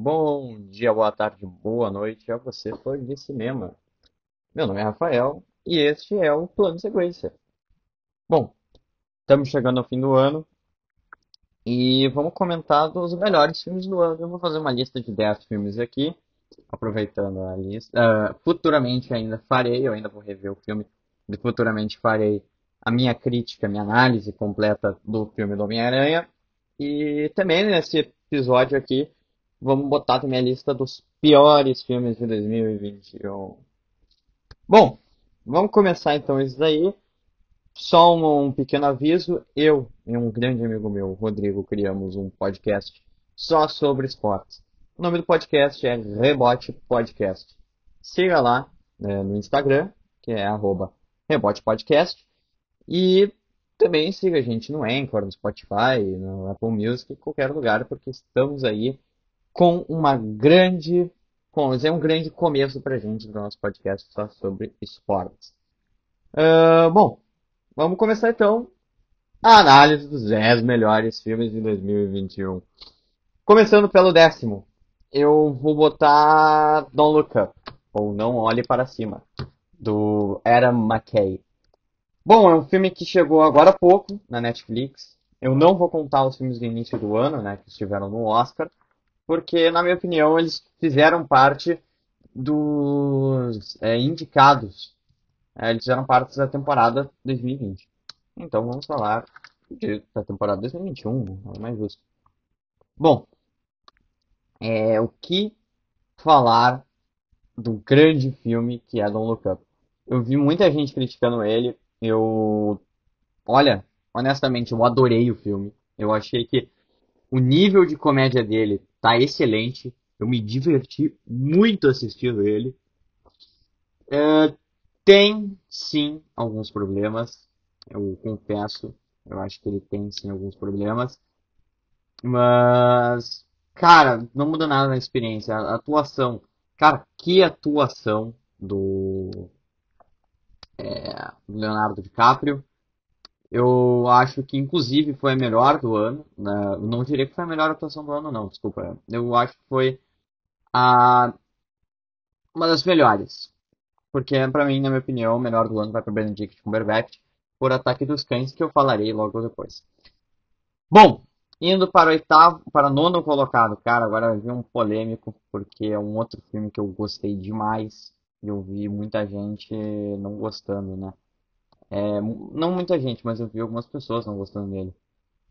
Bom dia, boa tarde, boa noite a você, fã de cinema. Meu nome é Rafael e este é o Plano Sequência. Bom, estamos chegando ao fim do ano e vamos comentar dos melhores filmes do ano. Eu vou fazer uma lista de 10 filmes aqui, aproveitando a lista. Ah, futuramente ainda farei, eu ainda vou rever o filme, e futuramente farei a minha crítica, a minha análise completa do filme do Homem-Aranha. E também nesse episódio aqui, vamos botar também a lista dos piores filmes de 2021. Bom, vamos começar então isso daí. Só um, um pequeno aviso, eu e um grande amigo meu, Rodrigo, criamos um podcast só sobre esportes. O nome do podcast é Rebote Podcast. Siga lá né, no Instagram, que é arroba Rebote Podcast. E também siga a gente no Anchor, no Spotify, no Apple Music, em qualquer lugar, porque estamos aí com uma grande. Com, é um grande começo pra gente do nosso podcast só sobre esportes. Uh, bom, vamos começar então a análise dos 10 melhores filmes de 2021. Começando pelo décimo, eu vou botar Don't Look Up, ou Não Olhe Para Cima, do Adam McKay. Bom, é um filme que chegou agora há pouco na Netflix. Eu não vou contar os filmes do início do ano, né, que estiveram no Oscar, porque, na minha opinião, eles fizeram parte dos é, indicados. É, eles fizeram parte da temporada 2020. Então vamos falar de, da temporada 2021, é mais justo. Bom, é, o que falar do grande filme que é Don't Look Up? Eu vi muita gente criticando ele, eu. Olha, honestamente, eu adorei o filme. Eu achei que o nível de comédia dele tá excelente. Eu me diverti muito assistindo ele. É, tem sim alguns problemas. Eu confesso. Eu acho que ele tem sim alguns problemas. Mas, cara, não muda nada na experiência. A atuação. Cara, que atuação do é, Leonardo DiCaprio. Eu acho que, inclusive, foi a melhor do ano. Né? Não diria que foi a melhor atuação do ano, não, desculpa. Eu acho que foi a... uma das melhores. Porque, para mim, na minha opinião, o melhor do ano vai para Benedict Cumberbatch por Ataque dos Cães, que eu falarei logo depois. Bom, indo para o oitavo, para o nono colocado, cara, agora vi um polêmico, porque é um outro filme que eu gostei demais eu vi muita gente não gostando, né? É, não muita gente, mas eu vi algumas pessoas não gostando dele.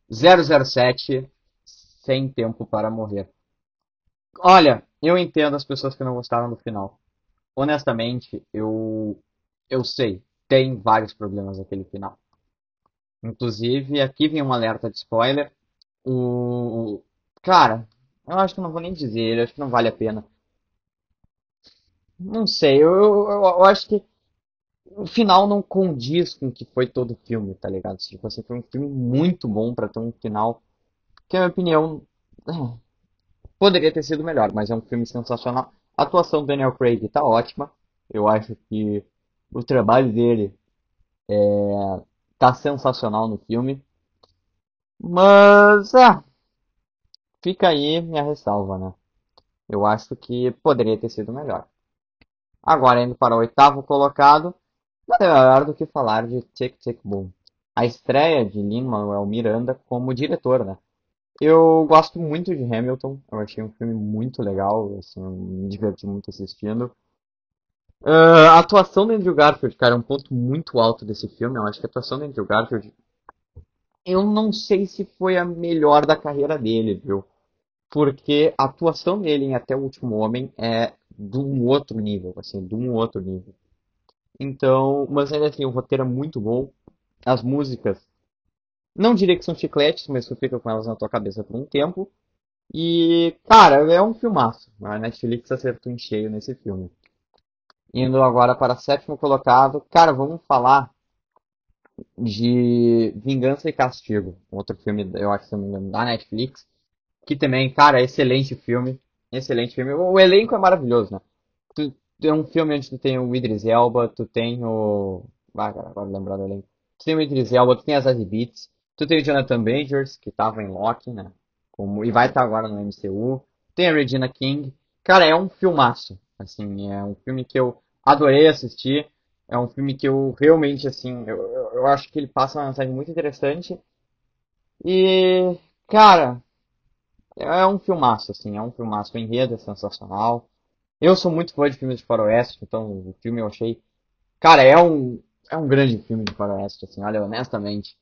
007 Sem Tempo para Morrer. Olha, eu entendo as pessoas que não gostaram do final. Honestamente, eu eu sei, tem vários problemas aquele final. Inclusive, aqui vem um alerta de spoiler. O cara, eu acho que não vou nem dizer, eu acho que não vale a pena. Não sei, eu, eu, eu acho que o final não condiz com o que foi todo o filme, tá ligado? Tipo assim, foi um filme muito bom pra ter um final que, na minha opinião, poderia ter sido melhor, mas é um filme sensacional. A atuação do Daniel Craig tá ótima. Eu acho que o trabalho dele é, tá sensacional no filme. Mas, ah, fica aí minha ressalva, né? Eu acho que poderia ter sido melhor. Agora, indo para o oitavo colocado, nada melhor do que falar de Tic Tic Boom. A estreia de Lin-Manuel Miranda como diretor, né? Eu gosto muito de Hamilton, eu achei um filme muito legal, assim, me diverti muito assistindo. Uh, a atuação do Andrew Garfield, cara, é um ponto muito alto desse filme. Eu acho que a atuação do Andrew Garfield, eu não sei se foi a melhor da carreira dele, viu? Porque a atuação dele em Até o Último Homem é de um outro nível, assim, de um outro nível. Então, mas ainda assim, o roteiro é muito bom. As músicas, não diria que são chicletes, mas tu fica com elas na tua cabeça por um tempo. E, cara, é um filmaço. A Netflix acertou em cheio nesse filme. Indo agora para sétimo colocado, cara, vamos falar de Vingança e Castigo, outro filme, eu acho, da Netflix, que também, cara, é excelente filme. Excelente filme. O elenco é maravilhoso, né? É um filme onde tu tem o Idris Elba, tu tem o. Ah, cara, agora lembrar do elenco. Tu tem o Idris Elba, tu tem as Zazie Beats, tu tem o Jonathan Majors, que tava em Loki, né? Como... E vai estar tá agora no MCU. tem a Regina King. Cara, é um filmaço. Assim, é um filme que eu adorei assistir. É um filme que eu realmente, assim, eu, eu acho que ele passa uma mensagem muito interessante. E, cara, é um filmaço, assim, é um filmaço. O enredo é sensacional. Eu sou muito fã de filmes de faroeste, então o filme eu achei... Cara, é um, é um grande filme de faroeste, assim, olha, honestamente.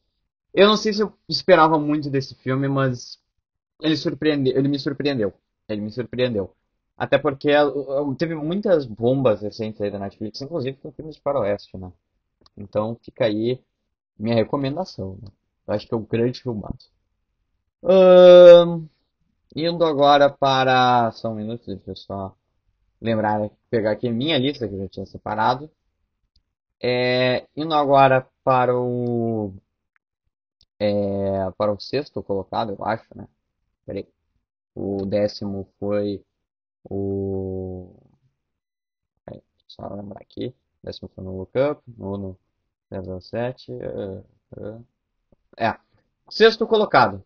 Eu não sei se eu esperava muito desse filme, mas ele, surpreende, ele me surpreendeu. Ele me surpreendeu. Até porque teve muitas bombas recentes aí da Netflix, inclusive com filmes de faroeste, né? Então fica aí minha recomendação, né? Eu acho que é um grande filmaço. indo agora para. Só um minuto, deixa eu só lembrar, pegar aqui minha lista que eu já tinha separado. É, indo agora para o. É, para o sexto colocado, eu acho, né? Peraí. O décimo foi o. Peraí, só lembrar aqui. Décimo foi no Look Up, nono 007. Uh, uh. É. Sexto colocado.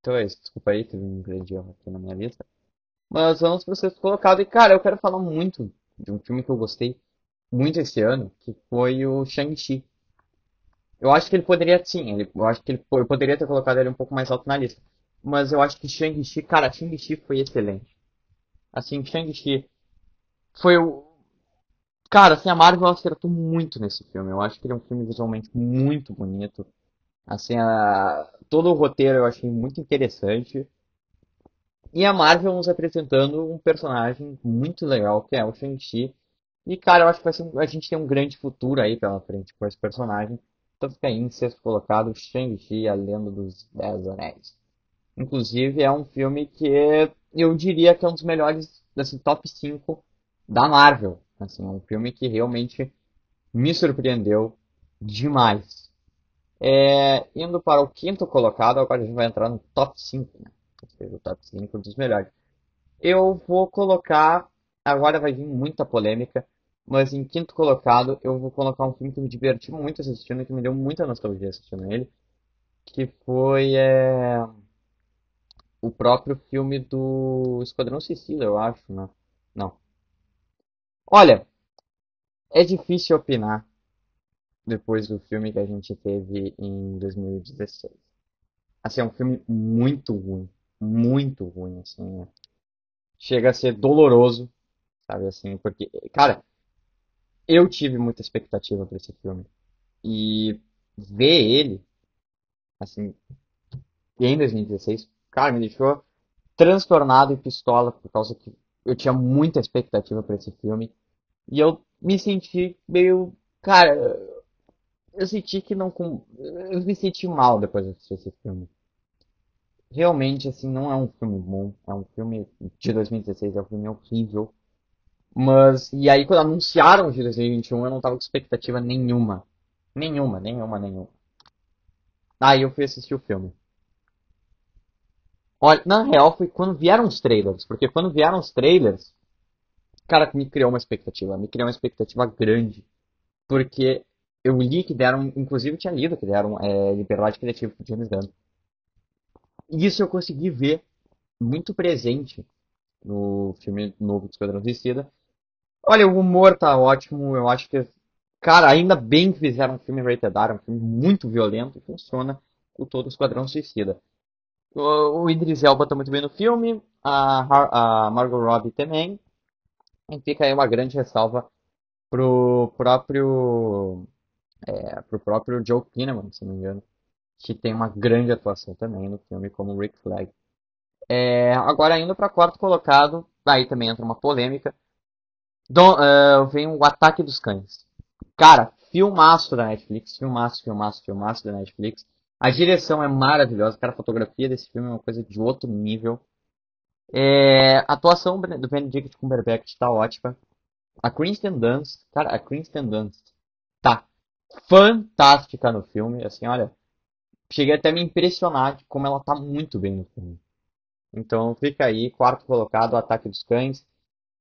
Então é isso. Desculpa aí, teve um grande erro aqui na minha lista. Mas vamos pro sexto colocado. E cara, eu quero falar muito de um filme que eu gostei muito esse ano, que foi o Shang-Chi. Eu acho que ele poderia, sim, ele, eu acho que ele, eu poderia ter colocado ele um pouco mais alto na lista. Mas eu acho que Shang-Chi, cara, Shang-Chi foi excelente. Assim, Shang-Chi foi o. Cara, assim, a Marvel acertou muito nesse filme. Eu acho que ele é um filme visualmente muito bonito. Assim, a... todo o roteiro eu achei muito interessante. E a Marvel nos apresentando um personagem muito legal, que é o Shang-Chi. E, cara, eu acho que ser... a gente tem um grande futuro aí pela frente com esse personagem. Então fica aí em sexto colocado, Shang-Chi, a Lenda dos Dez Anéis. Inclusive, é um filme que eu diria que é um dos melhores, assim, top 5 da Marvel. Assim, é um filme que realmente me surpreendeu demais. É, indo para o quinto colocado, agora a gente vai entrar no top 5, né? Seja, o top 5 dos melhores. Eu vou colocar, agora vai vir muita polêmica, mas em quinto colocado eu vou colocar um filme que me diverti muito assistindo, que me deu muita nostalgia assistindo ele, que foi é, o próprio filme do Esquadrão Suicida, eu acho, né? Não. Olha, é difícil opinar depois do filme que a gente teve em 2016. Assim, é um filme muito ruim, muito ruim, assim. Né? Chega a ser doloroso, sabe assim, porque, cara, eu tive muita expectativa para esse filme. E ver ele, assim, em 2016, cara, me deixou transtornado e pistola por causa que eu tinha muita expectativa para esse filme. E eu me senti meio. Cara, eu senti que não. Eu me senti mal depois de assistir esse filme. Realmente, assim, não é um filme bom. É um filme de 2016, é um filme horrível. Mas, e aí quando anunciaram de 2021, eu não tava com expectativa nenhuma. Nenhuma, nenhuma, nenhuma. Aí eu fui assistir o filme. Olha, na real foi quando vieram os trailers, porque quando vieram os trailers, cara, me criou uma expectativa, me criou uma expectativa grande, porque eu li que deram, inclusive tinha lido que deram é, liberdade criativa pro James Gunn. E isso eu consegui ver muito presente no filme novo do Esquadrão Suicida. Olha, o humor tá ótimo, eu acho que, cara, ainda bem que fizeram um filme rated R, um filme muito violento e funciona o todo o Esquadrão Suicida. O, o Idris Elba tá muito bem no filme, a, a Margot Robbie também. E fica aí uma grande ressalva pro próprio é, pro próprio Joe Kinnaman, se não me engano, que tem uma grande atuação também no filme como Rick Flag. É, agora indo para quarto colocado, aí também entra uma polêmica. Don, uh, vem o Ataque dos Cães. Cara, filmaço da Netflix, filmaço, filmaço, filmaço da Netflix. A direção é maravilhosa, cara, a fotografia desse filme é uma coisa de outro nível. É, a atuação do Benedict Cumberbatch tá ótima. A Kristen Dunst, cara, a Kristen Dunst tá fantástica no filme, assim, olha, cheguei até a me impressionar de como ela tá muito bem no filme. Então fica aí, quarto colocado, Ataque dos Cães.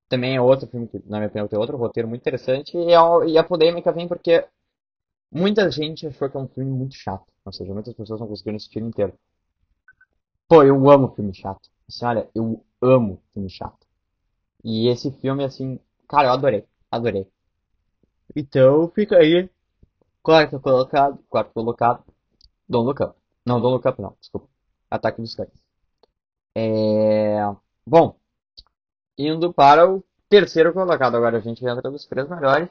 Também é outro filme que, na minha opinião, tem outro roteiro muito interessante. E a, e a polêmica vem porque muita gente achou que é um filme muito chato. Ou seja, muitas pessoas não conseguiram assistir inteiro. Pô, eu amo filme chato. Assim, olha, eu amo filme chato. E esse filme, assim, cara, eu adorei, adorei. Então fica aí, quarto colocado, quarto colocado, Don't Look Up. Não, Don't Look Up não, desculpa. Ataque dos Cães. É... Bom, indo para o terceiro colocado, agora a gente entra nos três melhores.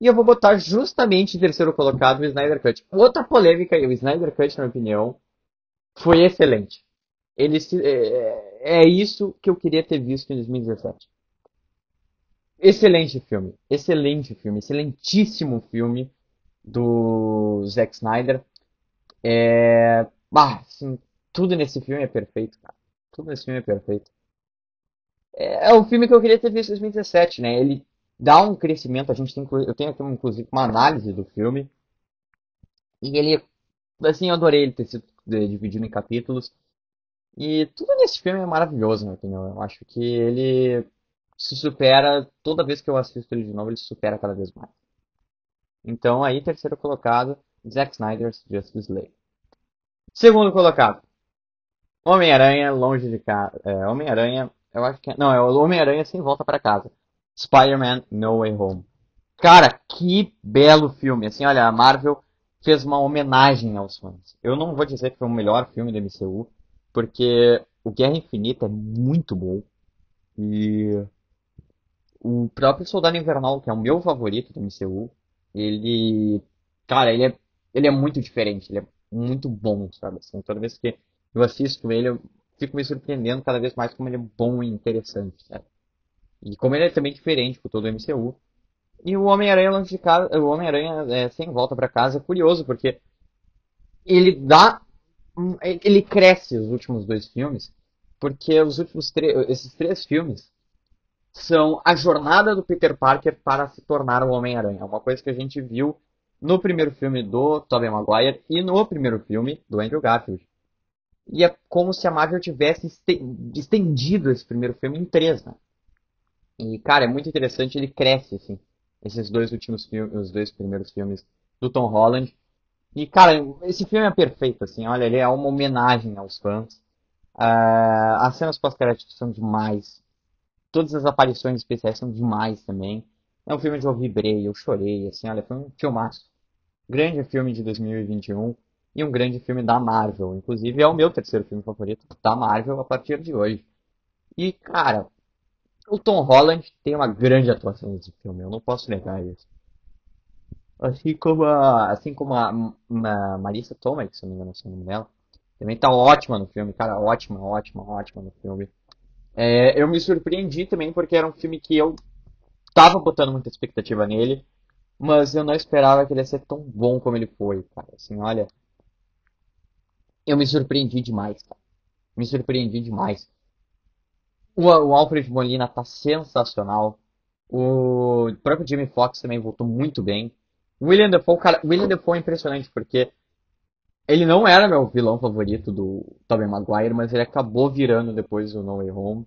E eu vou botar justamente em terceiro colocado o Snyder Cut. Outra polêmica, o Snyder Cut, na minha opinião, foi excelente. Ele se, é, é isso que eu queria ter visto em 2017. Excelente filme, excelente filme, excelentíssimo filme do Zack Snyder. É, bah, assim, tudo nesse filme é perfeito, cara. Tudo nesse filme é perfeito. É, é o filme que eu queria ter visto em 2017, né? Ele dá um crescimento. A gente tem, eu tenho aqui inclusive uma análise do filme e ele, assim, eu adorei ele ter sido é, dividido em capítulos. E tudo nesse filme é maravilhoso, na minha opinião. Eu acho que ele se supera, toda vez que eu assisto ele de novo, ele se supera cada vez mais. Então, aí, terceiro colocado, Zack Snyder's Justice League. Segundo colocado, Homem-Aranha, longe de casa. É, Homem-Aranha, eu acho que é. Não, é Homem-Aranha sem volta para casa. Spider-Man No Way Home. Cara, que belo filme. Assim, olha, a Marvel fez uma homenagem aos fãs. Eu não vou dizer que foi o melhor filme da MCU, porque o Guerra Infinita é muito bom. E o próprio Soldado Invernal, que é o meu favorito do MCU, ele. Cara, ele é, ele é muito diferente, ele é muito bom, sabe? Assim, toda vez que eu assisto ele, eu fico me surpreendendo cada vez mais como ele é bom e interessante, sabe? E como ele é também diferente com todo o MCU. E o Homem-Aranha longe de casa, o Homem-Aranha é, sem volta para casa é curioso, porque ele dá. Ele cresce os últimos dois filmes, porque os últimos esses três filmes são a jornada do Peter Parker para se tornar o Homem-Aranha. Uma coisa que a gente viu no primeiro filme do Tobey Maguire e no primeiro filme do Andrew Garfield. E é como se a Marvel tivesse estendido esse primeiro filme em três, né? E, cara, é muito interessante, ele cresce, assim, esses dois últimos filmes, os dois primeiros filmes do Tom Holland. E, cara, esse filme é perfeito, assim, olha, ele é uma homenagem aos fãs. Uh, as cenas pós-créditos são demais. Todas as aparições especiais são demais também. É um filme onde eu vibrei, eu chorei, assim, olha, foi um filmaço. Grande filme de 2021 e um grande filme da Marvel. Inclusive é o meu terceiro filme favorito da Marvel a partir de hoje. E, cara, o Tom Holland tem uma grande atuação nesse filme, eu não posso negar isso. Assim como a, assim como a, a Marissa Tomei, se não me engano é o nome dela, também tá ótima no filme, cara, ótima, ótima, ótima no filme. É, eu me surpreendi também porque era um filme que eu tava botando muita expectativa nele, mas eu não esperava que ele ia ser tão bom como ele foi, cara. Assim, olha, eu me surpreendi demais, cara. Me surpreendi demais. O, o Alfred Molina tá sensacional. O próprio Jimmy Fox também voltou muito bem. William Defoe, cara, William Defoe é impressionante porque ele não era meu vilão favorito do Tobey Maguire, mas ele acabou virando depois o No Way Home.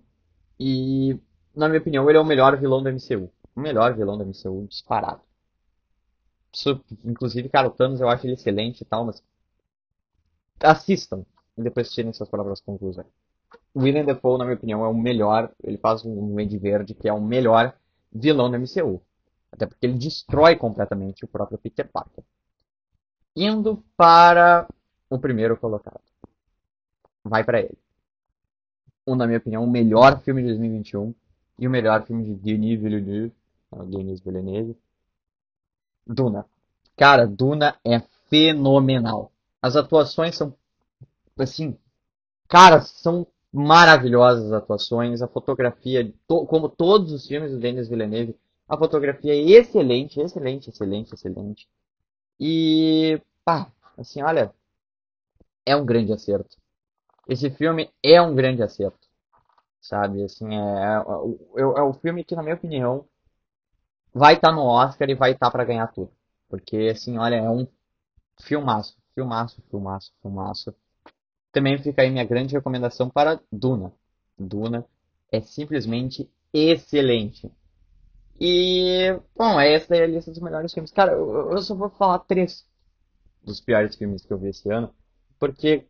E, na minha opinião, ele é o melhor vilão da MCU. O melhor vilão da MCU, disparado. Inclusive, cara, o Thanos eu acho ele excelente e tal, mas assistam e depois tirem suas próprias conclusões. O William Defoe, na minha opinião, é o melhor, ele faz um Duende Verde que é o melhor vilão da MCU. Até porque ele destrói completamente o próprio Peter Parker indo para o primeiro colocado. Vai para ele. Um, na minha opinião, o melhor filme de 2021 e o melhor filme de Denis Villeneuve, Denis Villeneuve, Duna. Cara, Duna é fenomenal. As atuações são, assim, cara, são maravilhosas as atuações, a fotografia, to, como todos os filmes do Denis Villeneuve, a fotografia é excelente, excelente, excelente, excelente. E, pá, assim, olha, é um grande acerto. Esse filme é um grande acerto, sabe? Assim, é, é, é, é o filme que, na minha opinião, vai estar tá no Oscar e vai estar tá para ganhar tudo. Porque, assim, olha, é um filmaço, filmaço, filmaço, filmaço. Também fica aí minha grande recomendação para Duna. Duna é simplesmente excelente. E, bom, essa é a lista dos melhores filmes. Cara, eu, eu só vou falar três dos piores filmes que eu vi esse ano, porque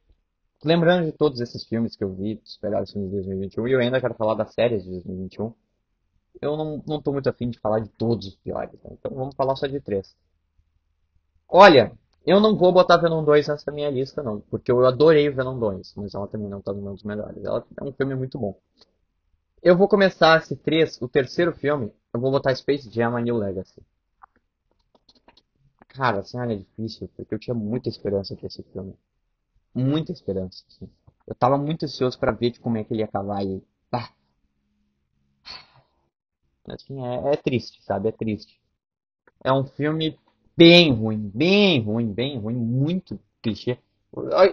lembrando de todos esses filmes que eu vi, dos melhores filmes de 2021, e eu ainda quero falar das séries de 2021, eu não, não tô muito afim de falar de todos os piores, né? então vamos falar só de três. Olha, eu não vou botar Venom 2 nessa minha lista, não, porque eu adorei Venom 2, mas ela também não tá no dos melhores. Ela é um filme muito bom. Eu vou começar esse três, o terceiro filme, eu vou botar Space Jam A New Legacy. Cara, assim, é difícil, porque eu tinha muita esperança pra esse filme. Muita esperança, assim. Eu tava muito ansioso para ver de como é que ele ia acabar e... Bah. Assim, é, é triste, sabe? É triste. É um filme bem ruim, bem ruim, bem ruim, muito clichê.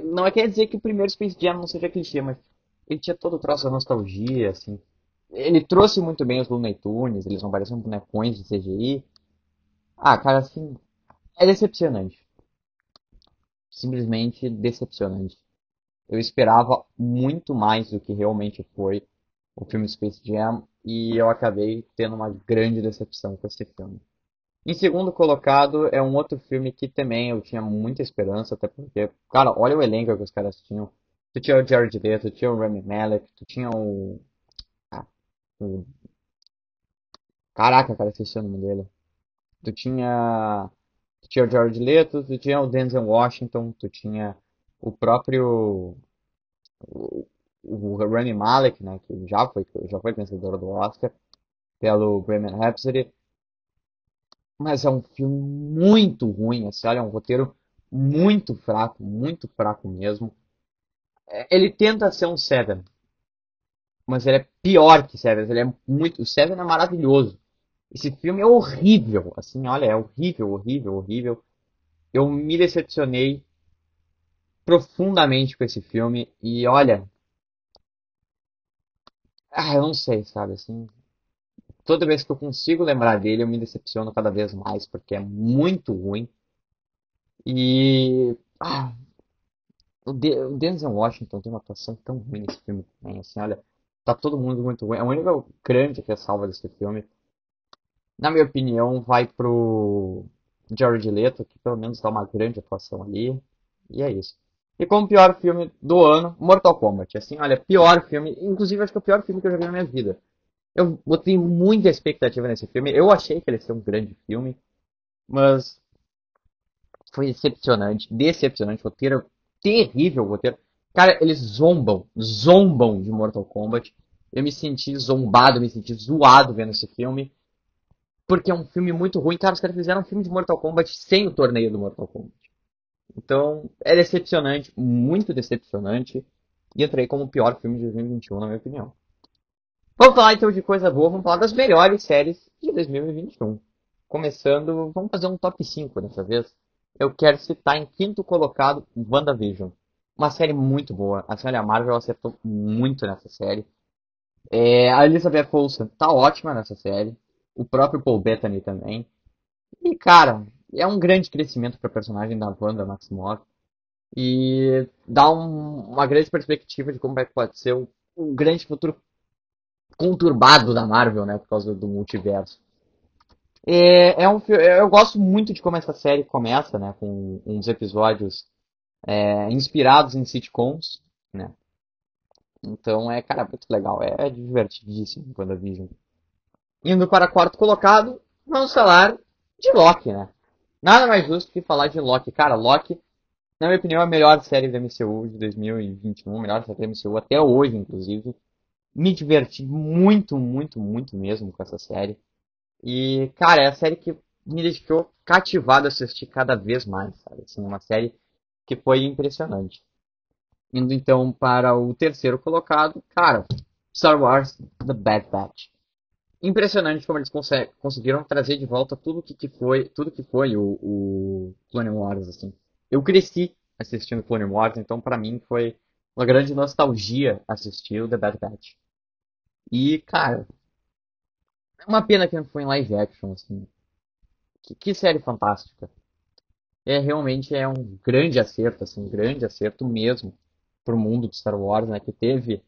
Não é quer dizer que o primeiro Space Jam não seja clichê, mas ele tinha todo o troço da nostalgia, assim. Ele trouxe muito bem os Looney Tunes, eles não pareciam bonecões de CGI. Ah, cara, assim, é decepcionante. Simplesmente decepcionante. Eu esperava muito mais do que realmente foi o filme Space Jam e eu acabei tendo uma grande decepção com esse filme. Em segundo colocado é um outro filme que também eu tinha muita esperança, até porque, cara, olha o elenco que os caras tinham. Tu tinha o Jared Leto, tu tinha o Rami Malek, tu tinha o... Ah, o... Caraca, cara, esqueci o nome dele. Tu tinha... Tu tinha o Jared Leto, tu tinha o Denzel Washington, tu tinha o próprio... o Rami Malek, né, que já foi, já foi vencedor do Oscar, pelo Bohemian Rhapsody. Mas é um filme muito ruim, assim, olha, é um roteiro muito fraco, muito fraco mesmo. É, ele tenta ser um Seven, mas ele é pior que Seven, ele é muito, o Seven é maravilhoso. Esse filme é horrível, assim, olha, é horrível, horrível, horrível. Eu me decepcionei profundamente com esse filme e olha, ah, eu não sei, sabe, assim, toda vez que eu consigo lembrar dele, eu me decepciono cada vez mais, porque é muito ruim. E. Ah, o, De o Denzel Washington tem uma atuação tão ruim nesse filme também, assim, olha. Tá todo mundo muito ruim. É um nível grande que é salva desse filme. Na minha opinião, vai pro Jared Leto, que pelo menos dá uma grande atuação ali. E é isso. E como pior filme do ano, Mortal Kombat. Assim, olha, pior filme. Inclusive, acho que é o pior filme que eu já vi na minha vida. Eu botei muita expectativa nesse filme. Eu achei que ele ia ser um grande filme, mas foi decepcionante, decepcionante. Roteiro terrível, roteiro. Cara, eles zombam, zombam de Mortal Kombat. Eu me senti zombado, me senti zoado vendo esse filme. Porque é um filme muito ruim. Cara, os caras fizeram um filme de Mortal Kombat sem o torneio do Mortal Kombat. Então, é decepcionante, muito decepcionante. E entrei como o pior filme de 2021, na minha opinião. Vamos falar então de coisa boa, vamos falar das melhores séries de 2021. Começando, vamos fazer um top 5 dessa vez. Eu quero citar em quinto colocado WandaVision. Uma série muito boa. A série Marvel acertou muito nessa série. É, a Elizabeth Olsen tá ótima nessa série. O próprio Paul Bettany também. E, cara, é um grande crescimento para a personagem da Wanda Maximoff. E dá um, uma grande perspectiva de como é que pode ser um, um grande futuro conturbado da Marvel, né? Por causa do multiverso. É, é um, eu gosto muito de como essa série começa, né? Com uns episódios é, inspirados em sitcoms, né? Então é, cara, muito legal. É, é divertidíssimo quando a Vision. Indo para quarto colocado, vamos falar de Loki, né? Nada mais justo que falar de Loki. Cara, Loki, na minha opinião, é a melhor série da MCU de 2021, a melhor série da MCU até hoje, inclusive me diverti muito, muito, muito mesmo com essa série. E, cara, é a série que me deixou cativado a assistir cada vez mais, sabe? Assim, uma série que foi impressionante. Indo então para o terceiro colocado, cara, Star Wars The Bad Batch. Impressionante como eles conseguiram trazer de volta tudo que, que foi, tudo que foi o, o Clone Wars, assim. Eu cresci assistindo Clone Wars, então para mim foi uma grande nostalgia assistir o The Bad Batch. E, cara, é uma pena que não foi em live action, assim. Que, que série fantástica. É, realmente é um grande acerto, assim, um grande acerto mesmo pro mundo de Star Wars, né? Que teve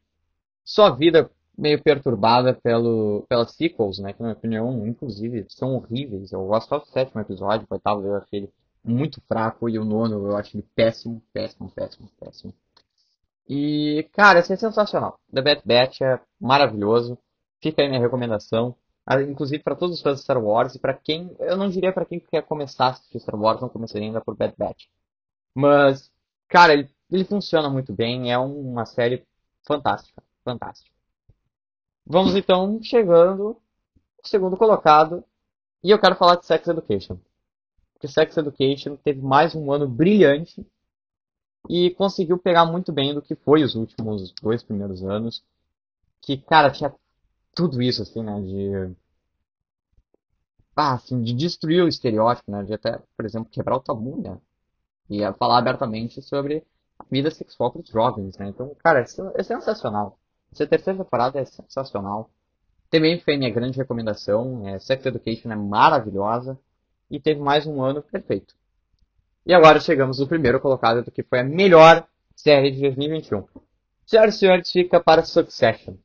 sua vida meio perturbada pelo, pelas sequels, né? Que na minha opinião, inclusive, são horríveis. Eu gosto só do sétimo episódio, o oitavo eu achei ele muito fraco, e o nono eu acho ele péssimo, péssimo, péssimo, péssimo. E, cara, isso é sensacional. The Bad Batch é maravilhoso. Fica aí minha recomendação. Ah, Inclusive para todos os fãs de Star Wars e para quem, eu não diria para quem quer começar a assistir Star Wars, não começaria ainda por Bad Batch. Mas, cara, ele, ele funciona muito bem, é uma série fantástica, fantástica. Vamos então chegando ao segundo colocado, e eu quero falar de Sex Education. Porque Sex Education teve mais um ano brilhante e conseguiu pegar muito bem do que foi os últimos dois primeiros anos. Que, cara, tinha tudo isso, assim, né? De. Ah, assim, de destruir o estereótipo, né? De até, por exemplo, quebrar o tabu, né? E falar abertamente sobre a vida sexual para os jovens, né? Então, cara, é sensacional. Essa terceira temporada é sensacional. Também foi minha grande recomendação. É, Sex Education é maravilhosa. E teve mais um ano perfeito. E agora chegamos no primeiro colocado do que foi a melhor série de 2021. Senhoras e senhores, fica para Succession.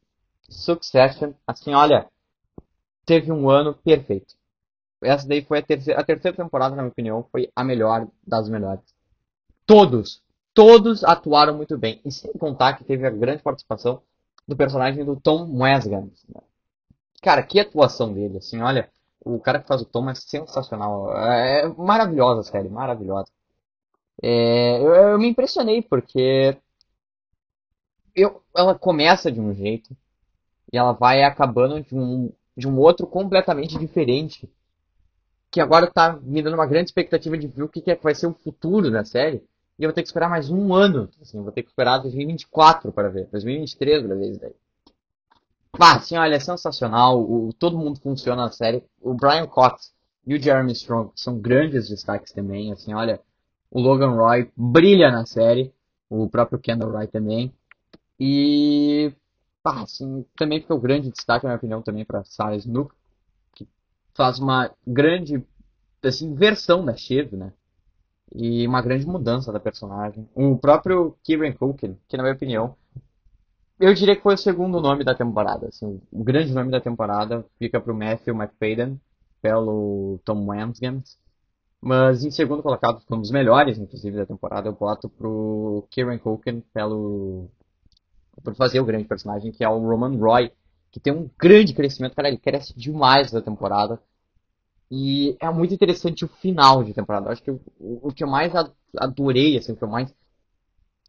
Succession, assim, olha, teve um ano perfeito. Essa daí foi a terceira, a terceira temporada, na minha opinião, foi a melhor das melhores. Todos, todos atuaram muito bem. E sem contar que teve a grande participação do personagem do Tom Weisgans. né? Cara, que atuação dele, assim, olha, o cara que faz o Tom é sensacional. É maravilhosa a série, maravilhosa. É, eu, eu me impressionei porque eu, ela começa de um jeito e ela vai acabando de um, de um outro completamente diferente. Que agora tá me dando uma grande expectativa de ver o que, que é que vai ser o futuro da série. E eu vou ter que esperar mais um ano. Assim, eu vou ter que esperar 2024 para ver. 2023 para ver isso daí. Ah, assim, olha, é sensacional. O, todo mundo funciona na série. O Brian Cox e o Jeremy Strong são grandes destaques também. Assim, olha, o Logan Roy brilha na série. O próprio Kendall Roy também. E, ah, assim, também fica o grande destaque, na minha opinião, também para Sarah Snook, que faz uma grande, assim, versão da Shiv, né? E uma grande mudança da personagem. O próprio Kieran Culkin, que na minha opinião, eu diria que foi o segundo nome da temporada. Assim, o grande nome da temporada fica pro Matthew McFadden, pelo Tom Wamsgans. Mas em segundo colocado, foi um dos melhores, inclusive, da temporada, eu boto pro Kieran Culkin pelo por fazer o grande personagem, que é o Roman Roy, que tem um grande crescimento, cara, ele cresce demais da temporada. E é muito interessante o final de temporada. Acho que o, o que eu mais adorei, assim, o que eu mais,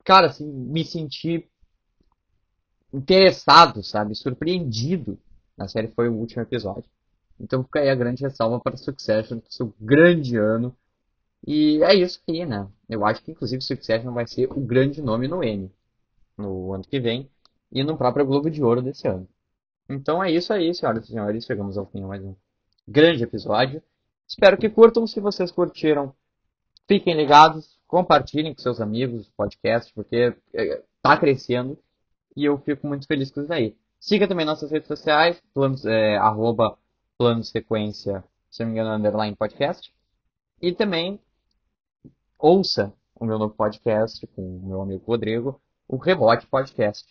cara, assim, me senti interessado, sabe, surpreendido na série foi o último episódio. Então fica aí a grande ressalva para Succession, seu grande ano. E é isso aí, né? Eu acho que inclusive Succession vai ser o grande nome no Emmy no ano que vem e no próprio Globo de Ouro desse ano. Então é isso aí, senhoras e senhores. Chegamos ao fim mais um grande episódio. Espero que curtam. Se vocês curtiram, fiquem ligados, compartilhem com seus amigos o podcast, porque está crescendo e eu fico muito feliz com isso aí. Siga também nossas redes sociais, planos, é, arroba plano sequência, se não me engano, underline podcast. E também ouça o meu novo podcast com o meu amigo Rodrigo, o Rebote Podcast.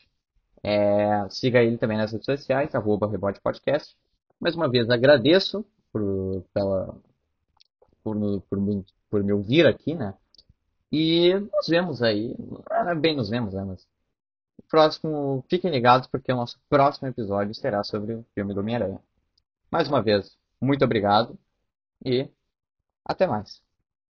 É, siga ele também nas redes sociais, arroba Rebote Podcast. Mais uma vez agradeço por, pela, por, por, por me ouvir aqui, né? E nos vemos aí. Bem, nos vemos, né? Mas próximo, fiquem ligados porque o nosso próximo episódio será sobre o filme do Homem-Aranha. Mais uma vez, muito obrigado e até mais.